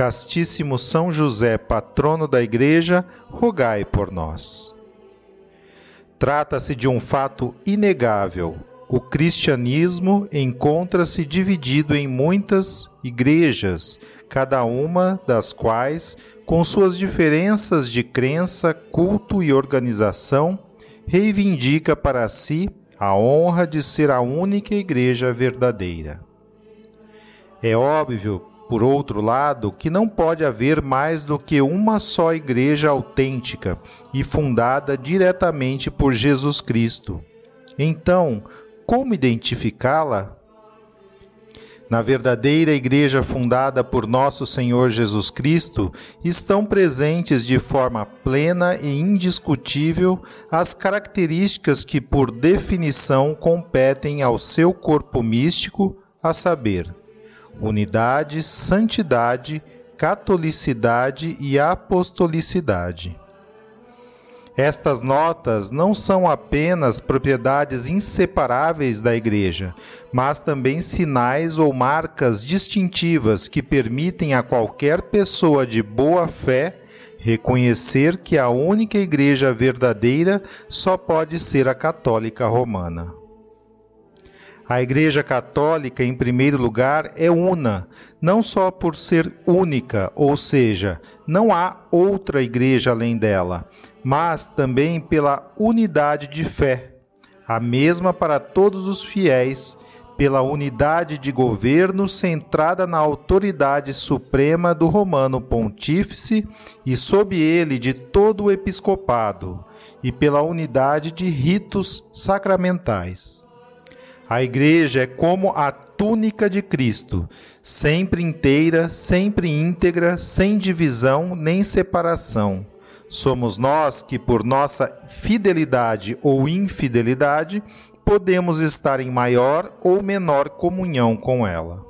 Castíssimo São José, patrono da Igreja, rogai por nós. Trata-se de um fato inegável. O cristianismo encontra-se dividido em muitas igrejas, cada uma das quais, com suas diferenças de crença, culto e organização, reivindica para si a honra de ser a única igreja verdadeira. É óbvio por outro lado, que não pode haver mais do que uma só igreja autêntica e fundada diretamente por Jesus Cristo. Então, como identificá-la? Na verdadeira igreja fundada por nosso Senhor Jesus Cristo, estão presentes de forma plena e indiscutível as características que, por definição, competem ao seu corpo místico, a saber, unidade, santidade, catolicidade e apostolicidade. Estas notas não são apenas propriedades inseparáveis da Igreja, mas também sinais ou marcas distintivas que permitem a qualquer pessoa de boa fé reconhecer que a única Igreja verdadeira só pode ser a Católica Romana. A Igreja Católica, em primeiro lugar, é una, não só por ser única, ou seja, não há outra igreja além dela, mas também pela unidade de fé, a mesma para todos os fiéis, pela unidade de governo centrada na autoridade suprema do Romano Pontífice e sob ele de todo o episcopado, e pela unidade de ritos sacramentais. A igreja é como a túnica de Cristo, sempre inteira, sempre íntegra, sem divisão nem separação. Somos nós que, por nossa fidelidade ou infidelidade, podemos estar em maior ou menor comunhão com ela.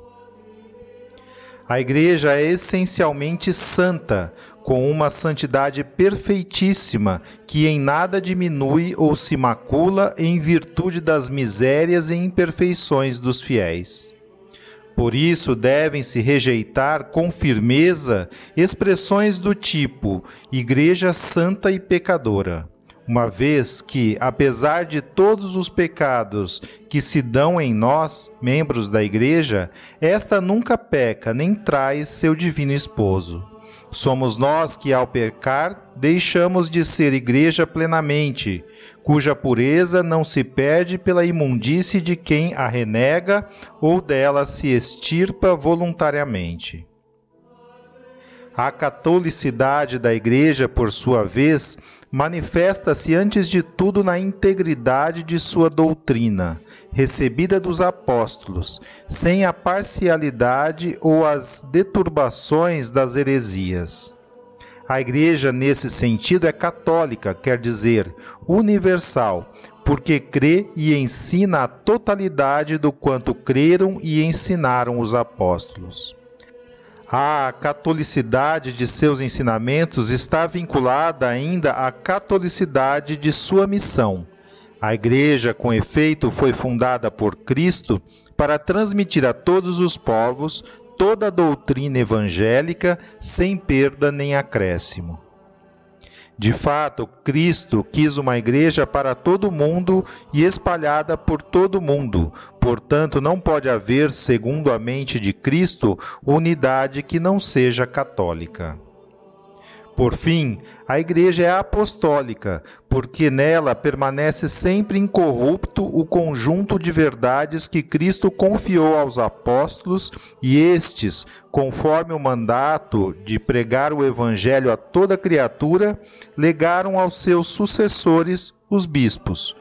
A igreja é essencialmente santa, com uma santidade perfeitíssima, que em nada diminui ou se macula em virtude das misérias e imperfeições dos fiéis. Por isso devem-se rejeitar com firmeza expressões do tipo Igreja Santa e Pecadora, uma vez que, apesar de todos os pecados que se dão em nós, membros da Igreja, esta nunca peca nem traz seu divino esposo. Somos nós que, ao pecar, deixamos de ser igreja plenamente, cuja pureza não se perde pela imundície de quem a renega ou dela se extirpa voluntariamente. A catolicidade da Igreja, por sua vez, manifesta-se antes de tudo na integridade de sua doutrina, recebida dos apóstolos, sem a parcialidade ou as deturbações das heresias. A Igreja, nesse sentido, é católica, quer dizer, universal, porque crê e ensina a totalidade do quanto creram e ensinaram os apóstolos. A catolicidade de seus ensinamentos está vinculada ainda à catolicidade de sua missão. A Igreja, com efeito, foi fundada por Cristo para transmitir a todos os povos toda a doutrina evangélica sem perda nem acréscimo. De fato, Cristo quis uma igreja para todo mundo e espalhada por todo mundo. Portanto, não pode haver, segundo a mente de Cristo, unidade que não seja católica. Por fim, a Igreja é apostólica, porque nela permanece sempre incorrupto o conjunto de verdades que Cristo confiou aos apóstolos e estes, conforme o mandato de pregar o Evangelho a toda criatura, legaram aos seus sucessores, os bispos.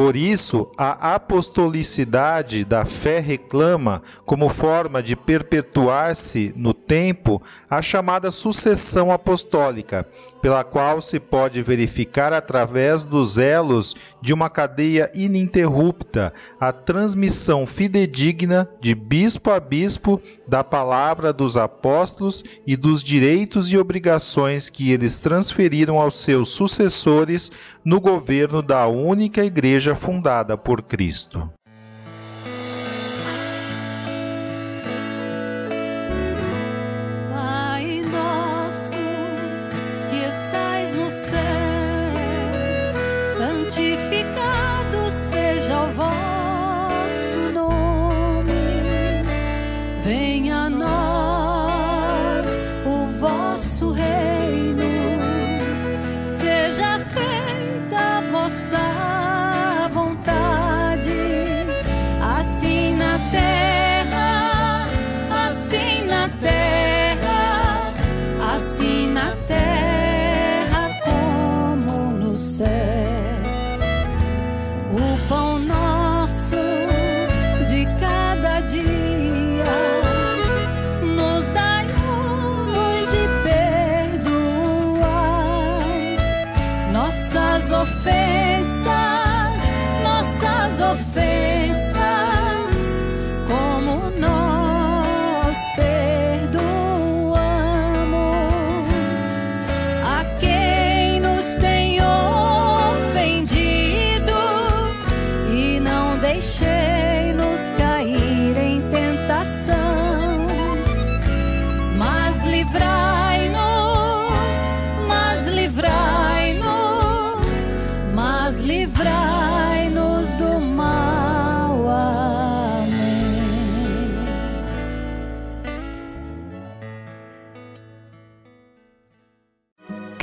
Por isso, a apostolicidade da fé reclama, como forma de perpetuar-se no tempo, a chamada sucessão apostólica, pela qual se pode verificar através dos elos de uma cadeia ininterrupta a transmissão fidedigna de bispo a bispo da palavra dos apóstolos e dos direitos e obrigações que eles transferiram aos seus sucessores no governo da única igreja fundada por Cristo.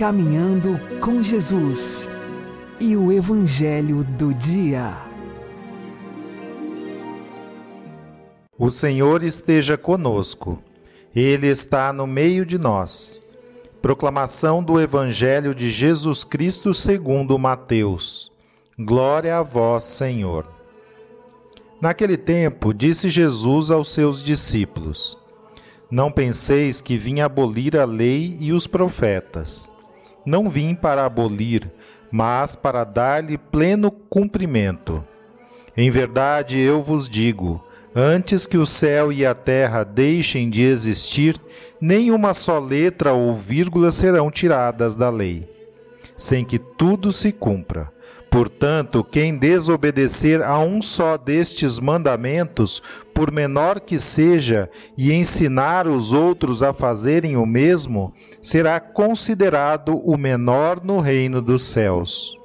Caminhando com Jesus e o Evangelho do Dia. O Senhor esteja conosco, Ele está no meio de nós. Proclamação do Evangelho de Jesus Cristo segundo Mateus. Glória a vós, Senhor. Naquele tempo, disse Jesus aos seus discípulos: Não penseis que vim abolir a lei e os profetas. Não vim para abolir, mas para dar-lhe pleno cumprimento. Em verdade eu vos digo: antes que o céu e a terra deixem de existir, nem uma só letra ou vírgula serão tiradas da lei, sem que tudo se cumpra. Portanto, quem desobedecer a um só destes mandamentos, por menor que seja, e ensinar os outros a fazerem o mesmo, será considerado o menor no reino dos céus.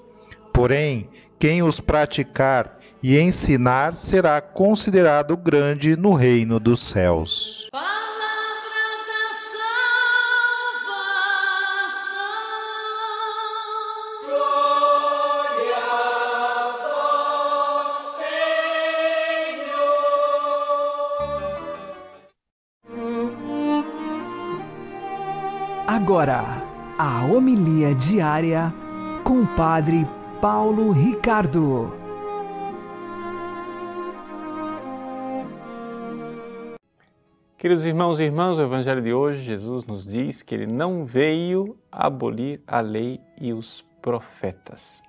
Porém, quem os praticar e ensinar será considerado grande no reino dos céus. Palavra Agora, a homilia diária com o Padre Paulo Ricardo. Queridos irmãos e irmãs, o Evangelho de hoje, Jesus nos diz que ele não veio abolir a lei e os profetas.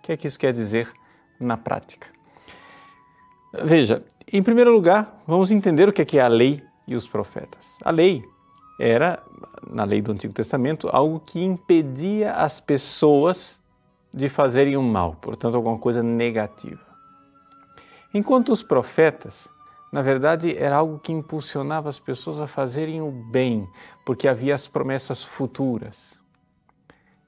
O que é que isso quer dizer na prática? Veja, em primeiro lugar, vamos entender o que é, que é a lei e os profetas. A lei era, na lei do Antigo Testamento, algo que impedia as pessoas de fazerem o mal, portanto, alguma coisa negativa. Enquanto os profetas na verdade, era algo que impulsionava as pessoas a fazerem o bem, porque havia as promessas futuras.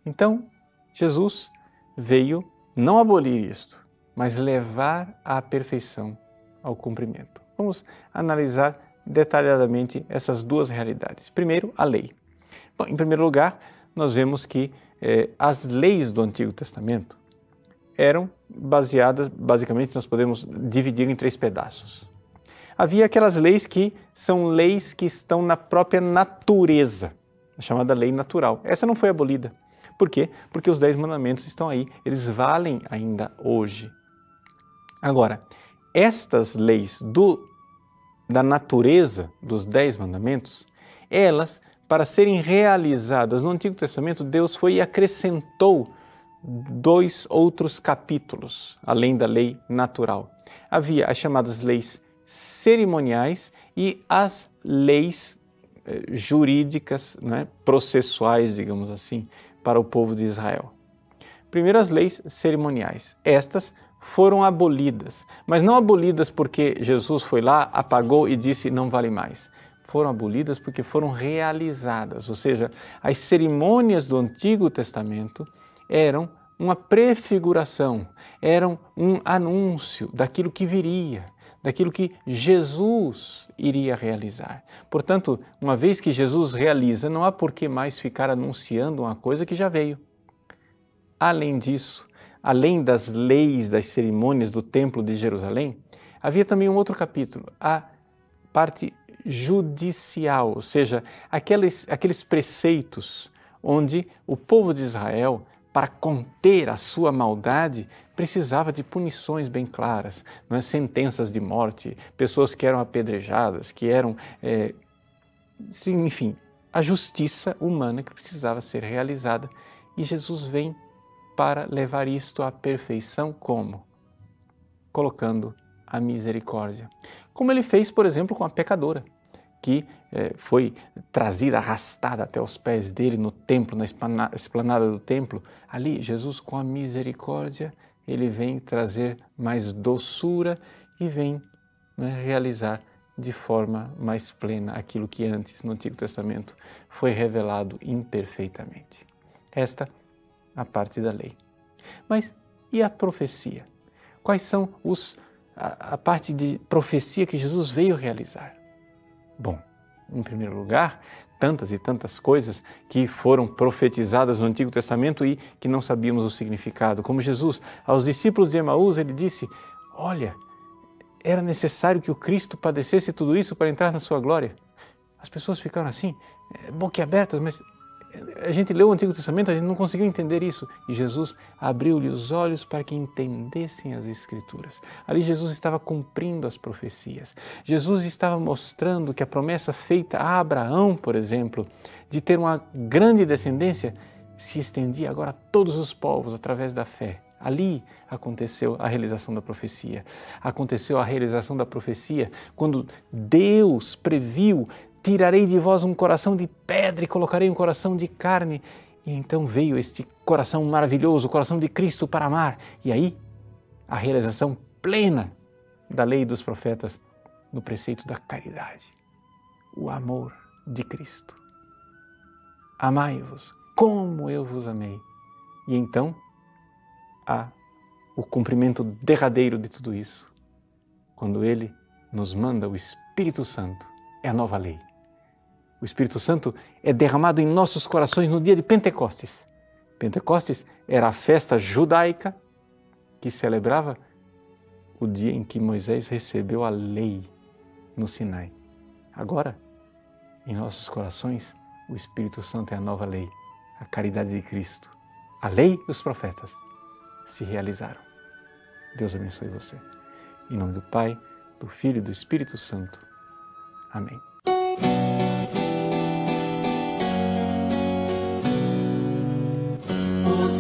Então, Jesus veio não abolir isto, mas levar à perfeição, ao cumprimento. Vamos analisar detalhadamente essas duas realidades. Primeiro, a lei. Bom, em primeiro lugar, nós vemos que eh, as leis do Antigo Testamento eram baseadas, basicamente, nós podemos dividir em três pedaços. Havia aquelas leis que são leis que estão na própria natureza, chamada lei natural. Essa não foi abolida. Por quê? Porque os dez mandamentos estão aí, eles valem ainda hoje. Agora, estas leis do, da natureza dos dez mandamentos, elas, para serem realizadas no Antigo Testamento, Deus foi e acrescentou dois outros capítulos, além da lei natural. Havia as chamadas leis cerimoniais e as leis eh, jurídicas, né, processuais, digamos assim, para o povo de Israel. Primeiro, as leis cerimoniais. Estas foram abolidas, mas não abolidas porque Jesus foi lá, apagou e disse não vale mais. Foram abolidas porque foram realizadas, ou seja, as cerimônias do Antigo Testamento eram uma prefiguração, eram um anúncio daquilo que viria, daquilo que Jesus iria realizar. Portanto, uma vez que Jesus realiza, não há por que mais ficar anunciando uma coisa que já veio. Além disso, além das leis, das cerimônias do Templo de Jerusalém, havia também um outro capítulo, a parte judicial, ou seja, aqueles, aqueles preceitos onde o povo de Israel para conter a sua maldade, precisava de punições bem claras, é? sentenças de morte, pessoas que eram apedrejadas, que eram. É, enfim, a justiça humana que precisava ser realizada. E Jesus vem para levar isto à perfeição como? Colocando a misericórdia. Como ele fez, por exemplo, com a pecadora que eh, foi trazida, arrastada até os pés dele no templo, na esplanada do templo, ali Jesus, com a misericórdia, ele vem trazer mais doçura e vem né, realizar de forma mais plena aquilo que antes no Antigo Testamento foi revelado imperfeitamente. Esta a parte da lei. Mas e a profecia? Quais são os a, parte de profecia que Jesus veio realizar? Bom, em primeiro lugar, tantas e tantas coisas que foram profetizadas no Antigo Testamento e que não sabíamos o significado. Como Jesus, aos discípulos de Emaús, ele disse: Olha, era necessário que o Cristo padecesse tudo isso para entrar na sua glória. As pessoas ficaram assim, eh, boquiabertas, mas a gente leu o Antigo Testamento, a gente não conseguiu entender isso. E Jesus abriu-lhe os olhos para que entendessem as Escrituras. Ali Jesus estava cumprindo as profecias. Jesus estava mostrando que a promessa feita a Abraão, por exemplo, de ter uma grande descendência, se estendia agora a todos os povos através da fé. Ali aconteceu a realização da profecia. Aconteceu a realização da profecia quando Deus previu tirarei de vós um coração de pedra e colocarei um coração de carne. E então veio este coração maravilhoso, o coração de Cristo para amar. E aí, a realização plena da lei dos profetas no preceito da caridade, o amor de Cristo. Amai-vos como eu vos amei. E então, há o cumprimento derradeiro de tudo isso, quando Ele nos manda o Espírito Santo, é a nova lei o Espírito Santo é derramado em nossos corações no dia de Pentecostes. Pentecostes era a festa judaica que celebrava o dia em que Moisés recebeu a lei no Sinai. Agora, em nossos corações, o Espírito Santo é a nova lei, a caridade de Cristo. A lei e os profetas se realizaram. Deus abençoe você. Em nome do Pai, do Filho e do Espírito Santo. Amém.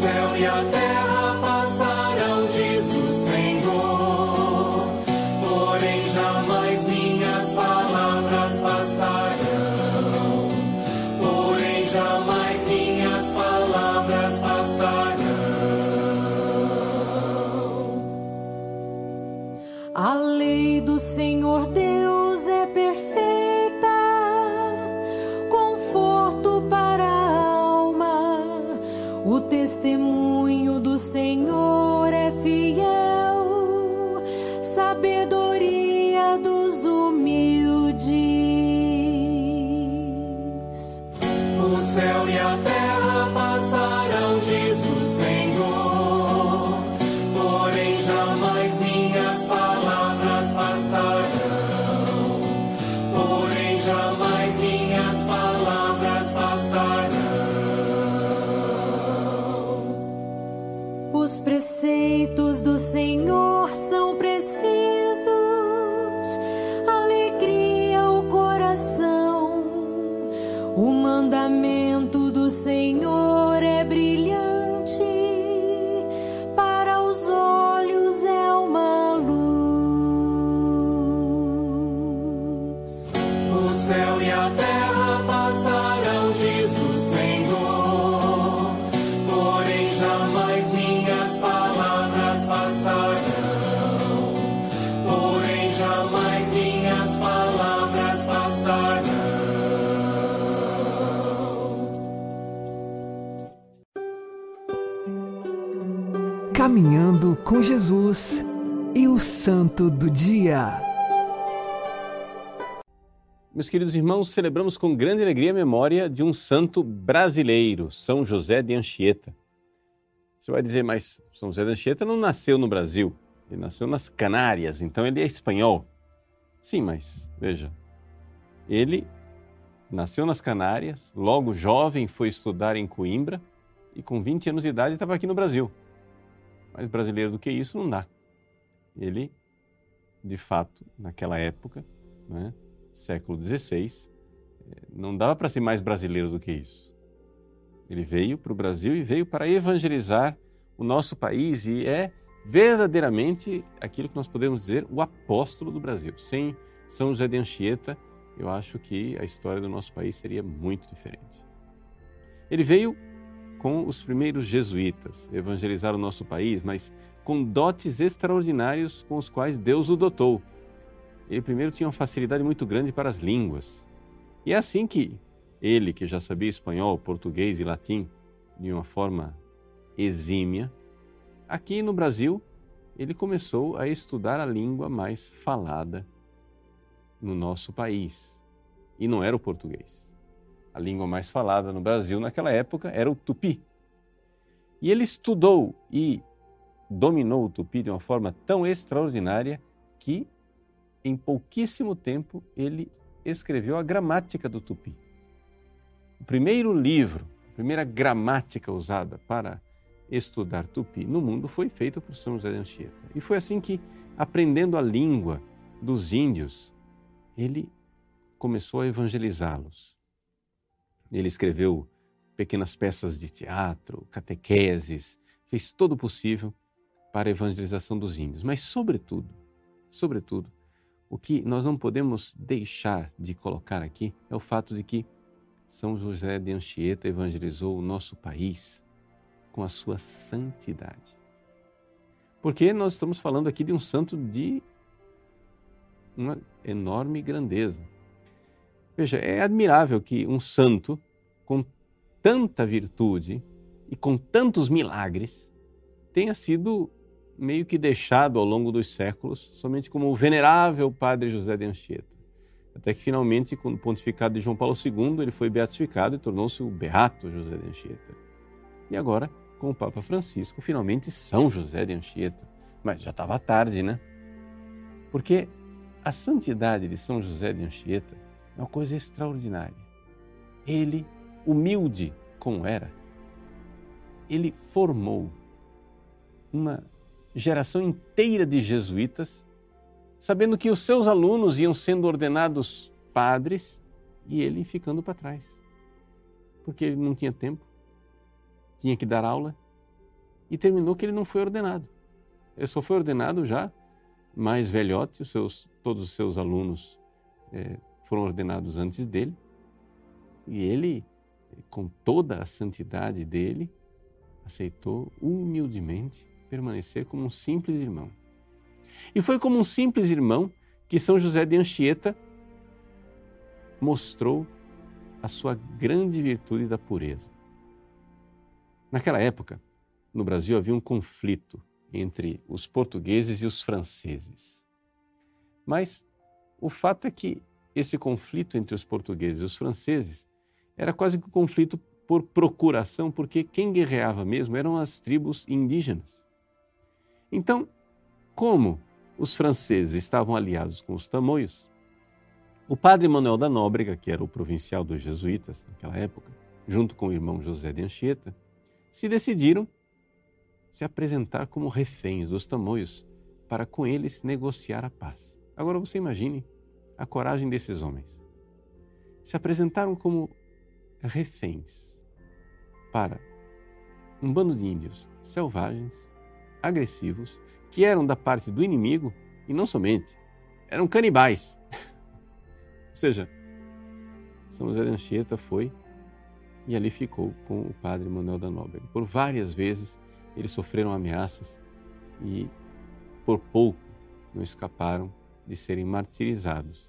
E a com Jesus e o Santo do Dia. Meus queridos irmãos, celebramos com grande alegria a memória de um santo brasileiro, São José de Anchieta. Você vai dizer, mas São José de Anchieta não nasceu no Brasil, ele nasceu nas Canárias, então ele é espanhol. Sim, mas veja, ele nasceu nas Canárias, logo jovem foi estudar em Coimbra e com 20 anos de idade estava aqui no Brasil. Mais brasileiro do que isso não dá. Ele, de fato, naquela época, né, século XVI, eh, não dava para ser mais brasileiro do que isso. Ele veio para o Brasil e veio para evangelizar o nosso país e é verdadeiramente aquilo que nós podemos dizer o apóstolo do Brasil. Sem São José de Anchieta, eu acho que a história do nosso país seria muito diferente. Ele veio com os primeiros jesuítas, evangelizar o nosso país, mas com dotes extraordinários com os quais Deus o dotou. Ele primeiro tinha uma facilidade muito grande para as línguas. E é assim que ele, que já sabia espanhol, português e latim de uma forma exímia, aqui no Brasil, ele começou a estudar a língua mais falada no nosso país. E não era o português. A língua mais falada no Brasil naquela época era o tupi. E ele estudou e dominou o tupi de uma forma tão extraordinária que, em pouquíssimo tempo, ele escreveu a gramática do tupi. O primeiro livro, a primeira gramática usada para estudar tupi no mundo foi feito por São José de Anchieta. E foi assim que, aprendendo a língua dos índios, ele começou a evangelizá-los. Ele escreveu pequenas peças de teatro, catequeses, fez todo o possível para a evangelização dos índios. Mas, sobretudo, sobretudo, o que nós não podemos deixar de colocar aqui é o fato de que São José de Anchieta evangelizou o nosso país com a sua santidade. Porque nós estamos falando aqui de um santo de uma enorme grandeza. Veja, é admirável que um santo com tanta virtude e com tantos milagres tenha sido meio que deixado ao longo dos séculos somente como o venerável Padre José de Anchieta. Até que finalmente, com o pontificado de João Paulo II, ele foi beatificado e tornou-se o Beato José de Anchieta. E agora, com o Papa Francisco, finalmente São José de Anchieta. Mas já estava tarde, né? Porque a santidade de São José de Anchieta é uma coisa extraordinária. Ele, humilde como era, ele formou uma geração inteira de jesuítas, sabendo que os seus alunos iam sendo ordenados padres e ele ficando para trás. Porque ele não tinha tempo, tinha que dar aula e terminou que ele não foi ordenado. Ele só foi ordenado já mais velhote, os seus, todos os seus alunos é, foram ordenados antes dele e ele, com toda a santidade dele, aceitou humildemente permanecer como um simples irmão. E foi como um simples irmão que São José de Anchieta mostrou a sua grande virtude da pureza. Naquela época, no Brasil havia um conflito entre os portugueses e os franceses. Mas o fato é que esse conflito entre os portugueses e os franceses era quase que um conflito por procuração, porque quem guerreava mesmo eram as tribos indígenas. Então, como os franceses estavam aliados com os tamoios, o padre Manuel da Nóbrega, que era o provincial dos jesuítas naquela época, junto com o irmão José de Anchieta, se decidiram se apresentar como reféns dos tamoios para com eles negociar a paz. Agora você imagine a coragem desses homens. Se apresentaram como reféns para um bando de índios selvagens, agressivos, que eram da parte do inimigo e não somente, eram canibais. Ou seja, São José de Anchieta foi e ali ficou com o padre Manuel da Nóbrega. Por várias vezes eles sofreram ameaças e por pouco não escaparam de serem martirizados.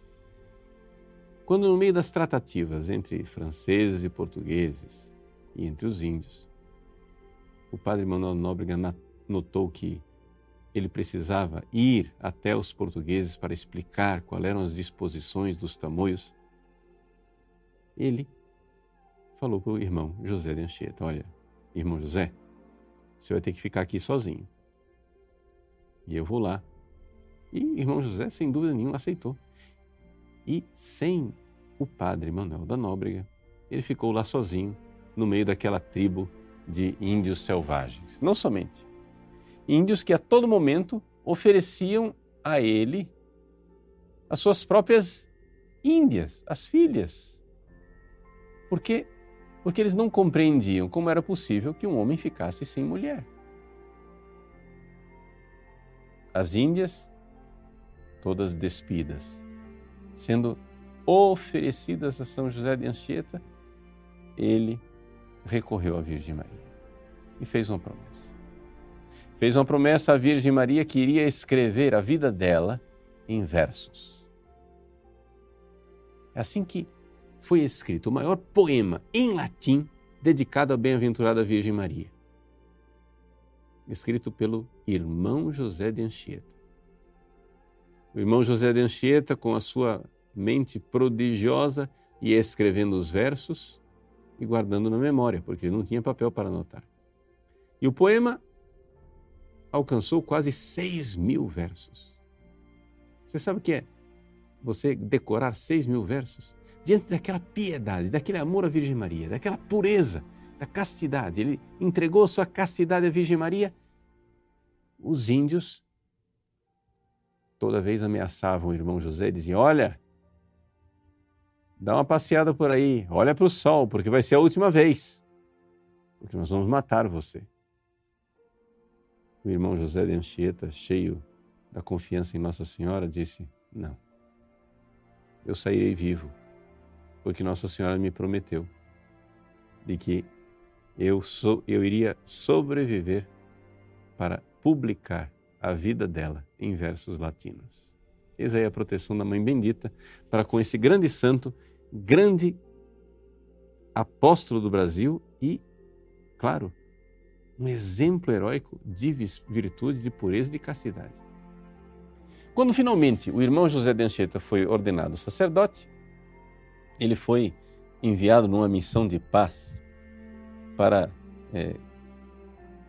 Quando, no meio das tratativas entre franceses e portugueses e entre os índios, o padre Manuel Nóbrega notou que ele precisava ir até os portugueses para explicar quais eram as disposições dos tamoios, ele falou para o irmão José de Anchieta: Olha, irmão José, você vai ter que ficar aqui sozinho. E eu vou lá. E irmão José, sem dúvida nenhuma, aceitou. E sem o padre Manuel da Nóbrega, ele ficou lá sozinho, no meio daquela tribo de índios selvagens. Não somente. Índios que a todo momento ofereciam a ele as suas próprias índias, as filhas. Por quê? Porque eles não compreendiam como era possível que um homem ficasse sem mulher. As índias, todas despidas, sendo oferecidas a São José de Anchieta, ele recorreu à Virgem Maria e fez uma promessa. Fez uma promessa à Virgem Maria que iria escrever a vida dela em versos. É assim que foi escrito o maior poema em latim dedicado à bem-aventurada Virgem Maria, escrito pelo irmão José de Anchieta. O irmão José de Anchieta, com a sua mente prodigiosa, ia escrevendo os versos e guardando na memória, porque não tinha papel para anotar. E o poema alcançou quase 6 mil versos. Você sabe o que é você decorar 6 mil versos? Diante daquela piedade, daquele amor à Virgem Maria, daquela pureza, da castidade. Ele entregou sua castidade à Virgem Maria. Os índios toda vez ameaçavam o irmão José diziam: Olha, dá uma passeada por aí, olha para o sol, porque vai ser a última vez, porque nós vamos matar você. O irmão José de Anchieta, cheio da confiança em Nossa Senhora, disse: Não, eu sairei vivo, porque Nossa Senhora me prometeu de que eu, sou, eu iria sobreviver para publicar a vida dela em versos latinos. Eis aí a proteção da Mãe Bendita para com esse grande santo grande apóstolo do Brasil e, claro, um exemplo heróico de virtude, de pureza e de castidade. Quando finalmente o irmão José de Anchieta foi ordenado sacerdote, ele foi enviado numa missão de paz para é,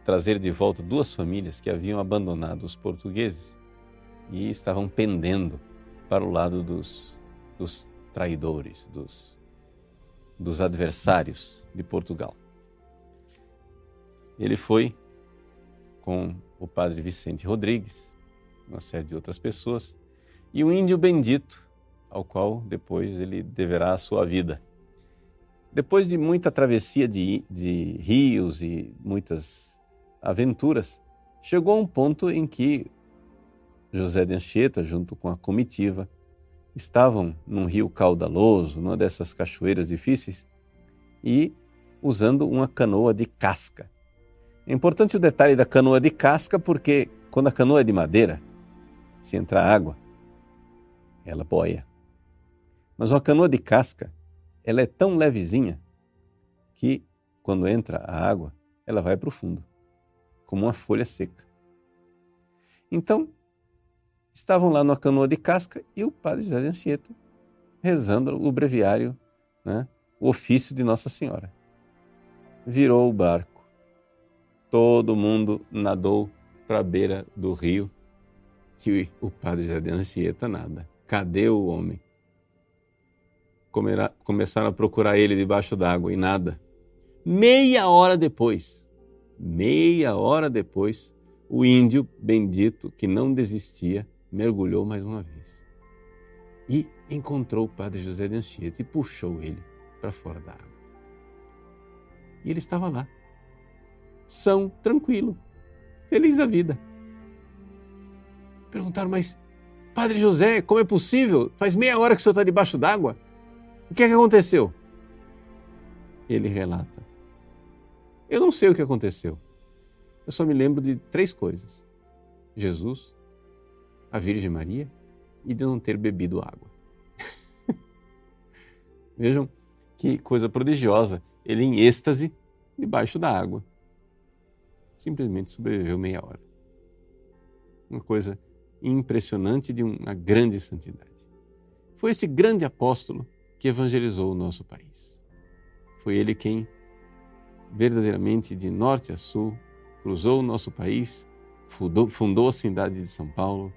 trazer de volta duas famílias que haviam abandonado os portugueses e estavam pendendo para o lado dos, dos traidores, dos, dos adversários de Portugal. Ele foi com o padre Vicente Rodrigues, uma série de outras pessoas, e um índio bendito, ao qual depois ele deverá a sua vida. Depois de muita travessia de, de rios e muitas aventuras, chegou a um ponto em que José de Anchieta, junto com a comitiva, estavam num rio caudaloso, numa dessas cachoeiras difíceis, e usando uma canoa de casca. É importante o detalhe da canoa de casca porque quando a canoa é de madeira, se entrar água, ela boia. Mas uma canoa de casca, ela é tão levezinha que quando entra a água, ela vai para o fundo, como uma folha seca. Então, estavam lá numa canoa de casca e o padre José de Anchieta rezando o breviário, né, o ofício de Nossa Senhora. Virou o barco. Todo mundo nadou para a beira do rio e o padre José de Anchieta nada. Cadê o homem? começaram a procurar ele debaixo d'água e nada. Meia hora depois, Meia hora depois, o índio bendito, que não desistia, mergulhou mais uma vez. E encontrou o padre José de Anchieta e puxou ele para fora da água. E ele estava lá, são, tranquilo, feliz da vida. Perguntaram, mas Padre José, como é possível? Faz meia hora que o senhor está debaixo d'água. O que é que aconteceu? Ele relata. Eu não sei o que aconteceu. Eu só me lembro de três coisas: Jesus, a Virgem Maria e de não ter bebido água. Vejam que coisa prodigiosa. Ele em êxtase debaixo da água. Simplesmente sobreviveu meia hora. Uma coisa impressionante de uma grande santidade. Foi esse grande apóstolo que evangelizou o nosso país. Foi ele quem, verdadeiramente de norte a sul, cruzou o nosso país, fundou, fundou a cidade de São Paulo,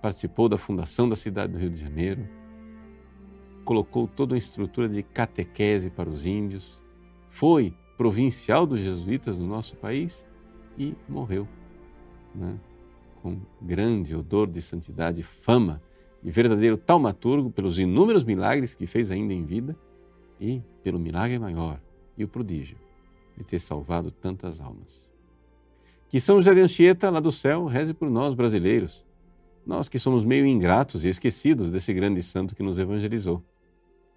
participou da fundação da cidade do Rio de Janeiro, colocou toda a estrutura de catequese para os índios, foi provincial dos jesuítas do nosso país e morreu. Né? com grande odor de santidade, fama e verdadeiro taumaturgo pelos inúmeros milagres que fez ainda em vida e pelo milagre maior e o prodígio de ter salvado tantas almas. Que São José de Anchieta, lá do céu, reze por nós brasileiros, nós que somos meio ingratos e esquecidos desse grande santo que nos evangelizou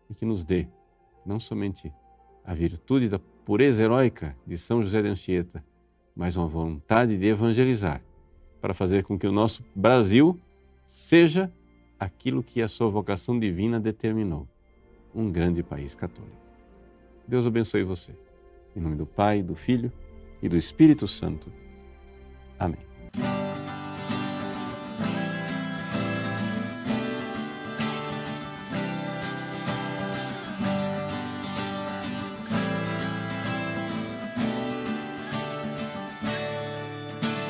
e que nos dê não somente a virtude da pureza heróica de São José de Anchieta, mas uma vontade de evangelizar para fazer com que o nosso Brasil seja aquilo que a sua vocação divina determinou um grande país católico. Deus abençoe você. Em nome do Pai, do Filho e do Espírito Santo. Amém.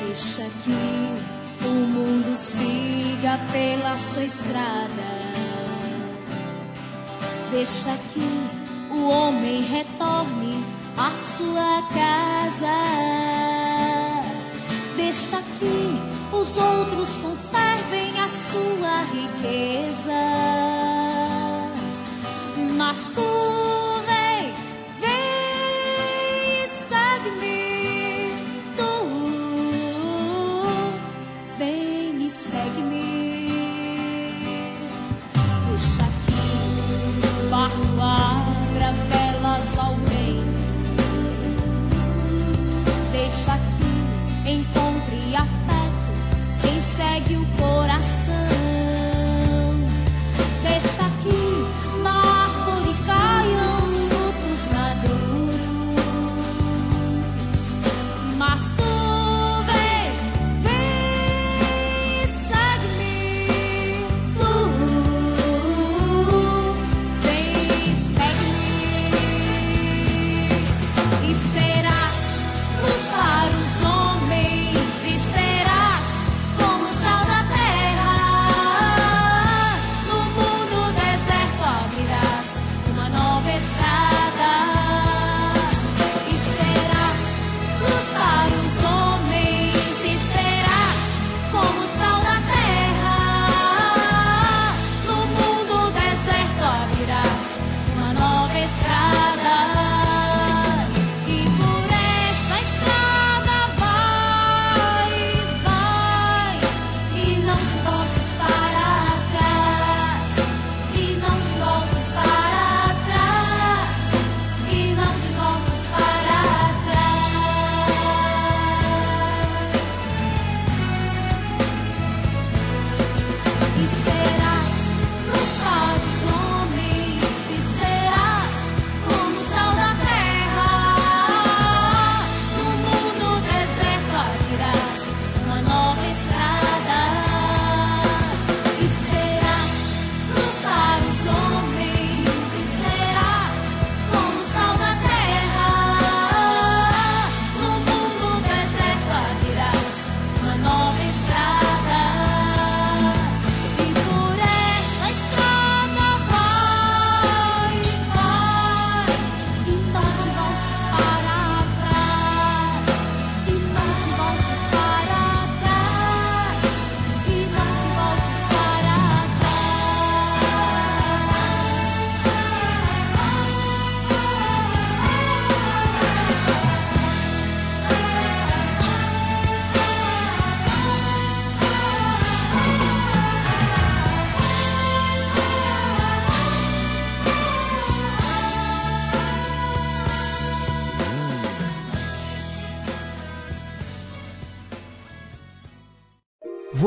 Deixa que o mundo siga pela sua estrada. Deixa que o homem retorne à sua casa. Deixa que os outros conservem a sua riqueza. Mas tu segue o coração.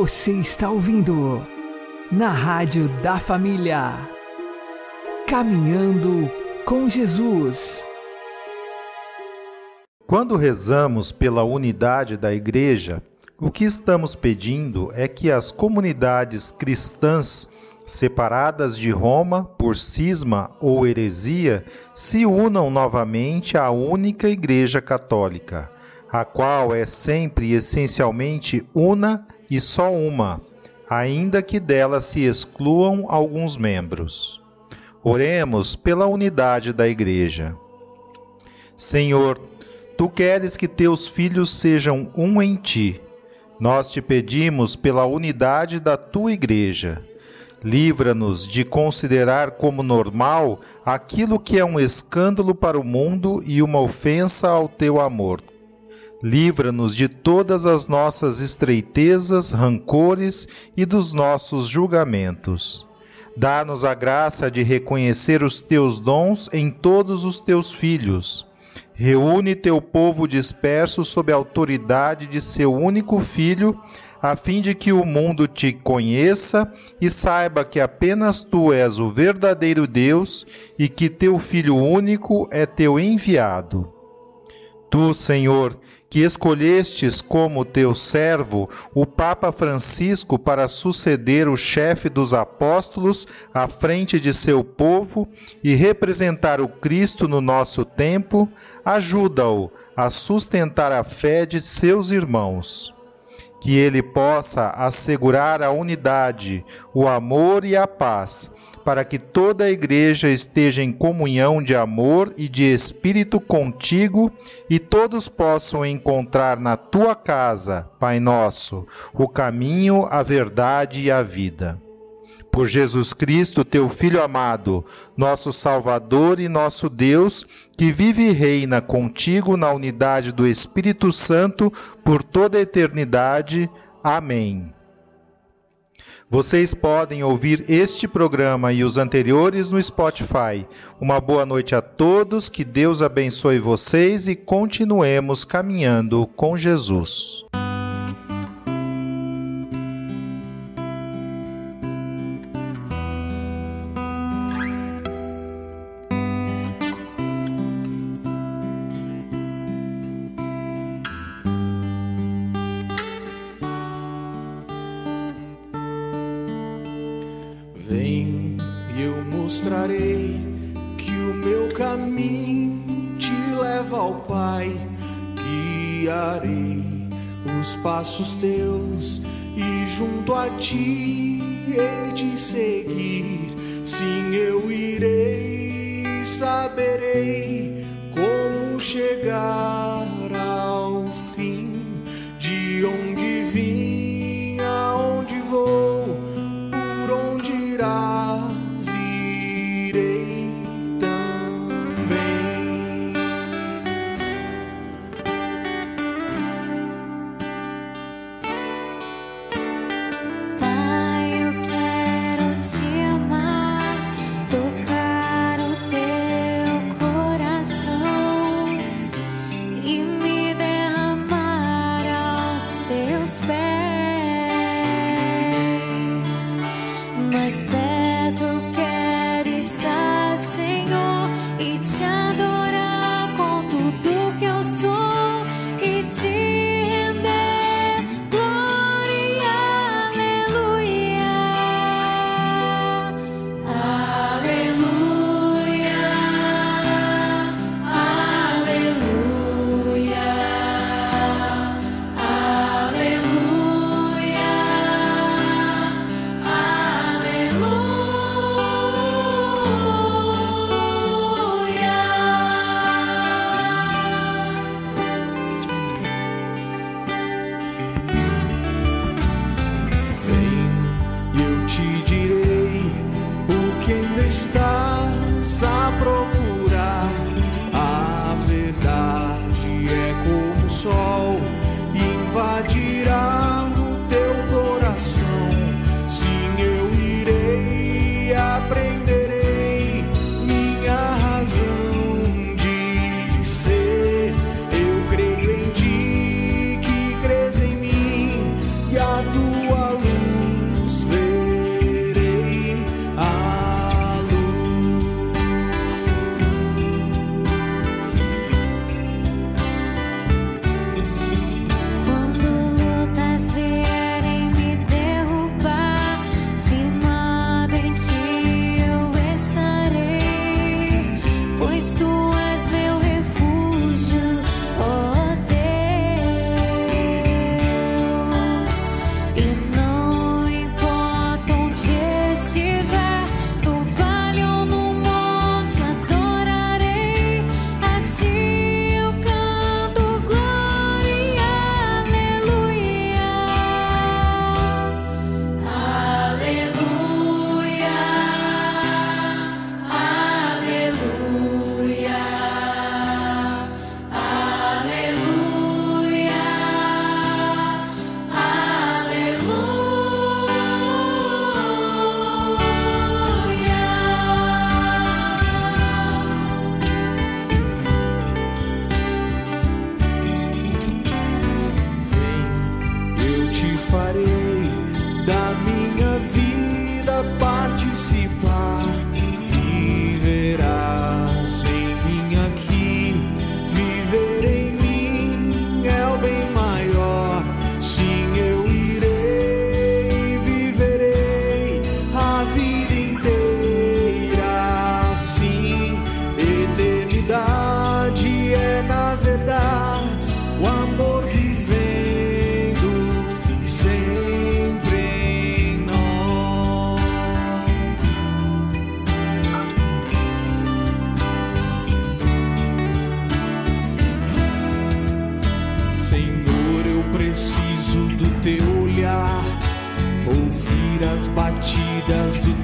Você está ouvindo na Rádio da Família. Caminhando com Jesus. Quando rezamos pela unidade da Igreja, o que estamos pedindo é que as comunidades cristãs separadas de Roma por cisma ou heresia se unam novamente à única Igreja Católica, a qual é sempre essencialmente una e só uma, ainda que dela se excluam alguns membros. Oremos pela unidade da Igreja. Senhor, tu queres que teus filhos sejam um em ti. Nós te pedimos pela unidade da tua Igreja. Livra-nos de considerar como normal aquilo que é um escândalo para o mundo e uma ofensa ao teu amor. Livra-nos de todas as nossas estreitezas, rancores e dos nossos julgamentos. Dá-nos a graça de reconhecer os teus dons em todos os teus filhos. Reúne teu povo disperso sob a autoridade de seu único filho, a fim de que o mundo te conheça e saiba que apenas tu és o verdadeiro Deus e que teu Filho único é teu enviado. Tu, Senhor, que escolhestes como teu servo o Papa Francisco para suceder o chefe dos apóstolos à frente de seu povo e representar o Cristo no nosso tempo, ajuda-o a sustentar a fé de seus irmãos. Que ele possa assegurar a unidade, o amor e a paz para que toda a igreja esteja em comunhão de amor e de espírito contigo e todos possam encontrar na tua casa, Pai nosso, o caminho, a verdade e a vida. Por Jesus Cristo, teu Filho amado, nosso Salvador e nosso Deus, que vive e reina contigo na unidade do Espírito Santo por toda a eternidade. Amém. Vocês podem ouvir este programa e os anteriores no Spotify. Uma boa noite a todos, que Deus abençoe vocês e continuemos caminhando com Jesus. Passos teus e junto a ti hei de seguir. Sim, eu irei, saberei como chegar ao fim de onde vim, aonde vou por onde irás,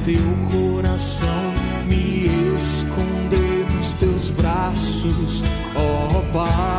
teu coração, me esconder nos teus braços, ó oh, Pai.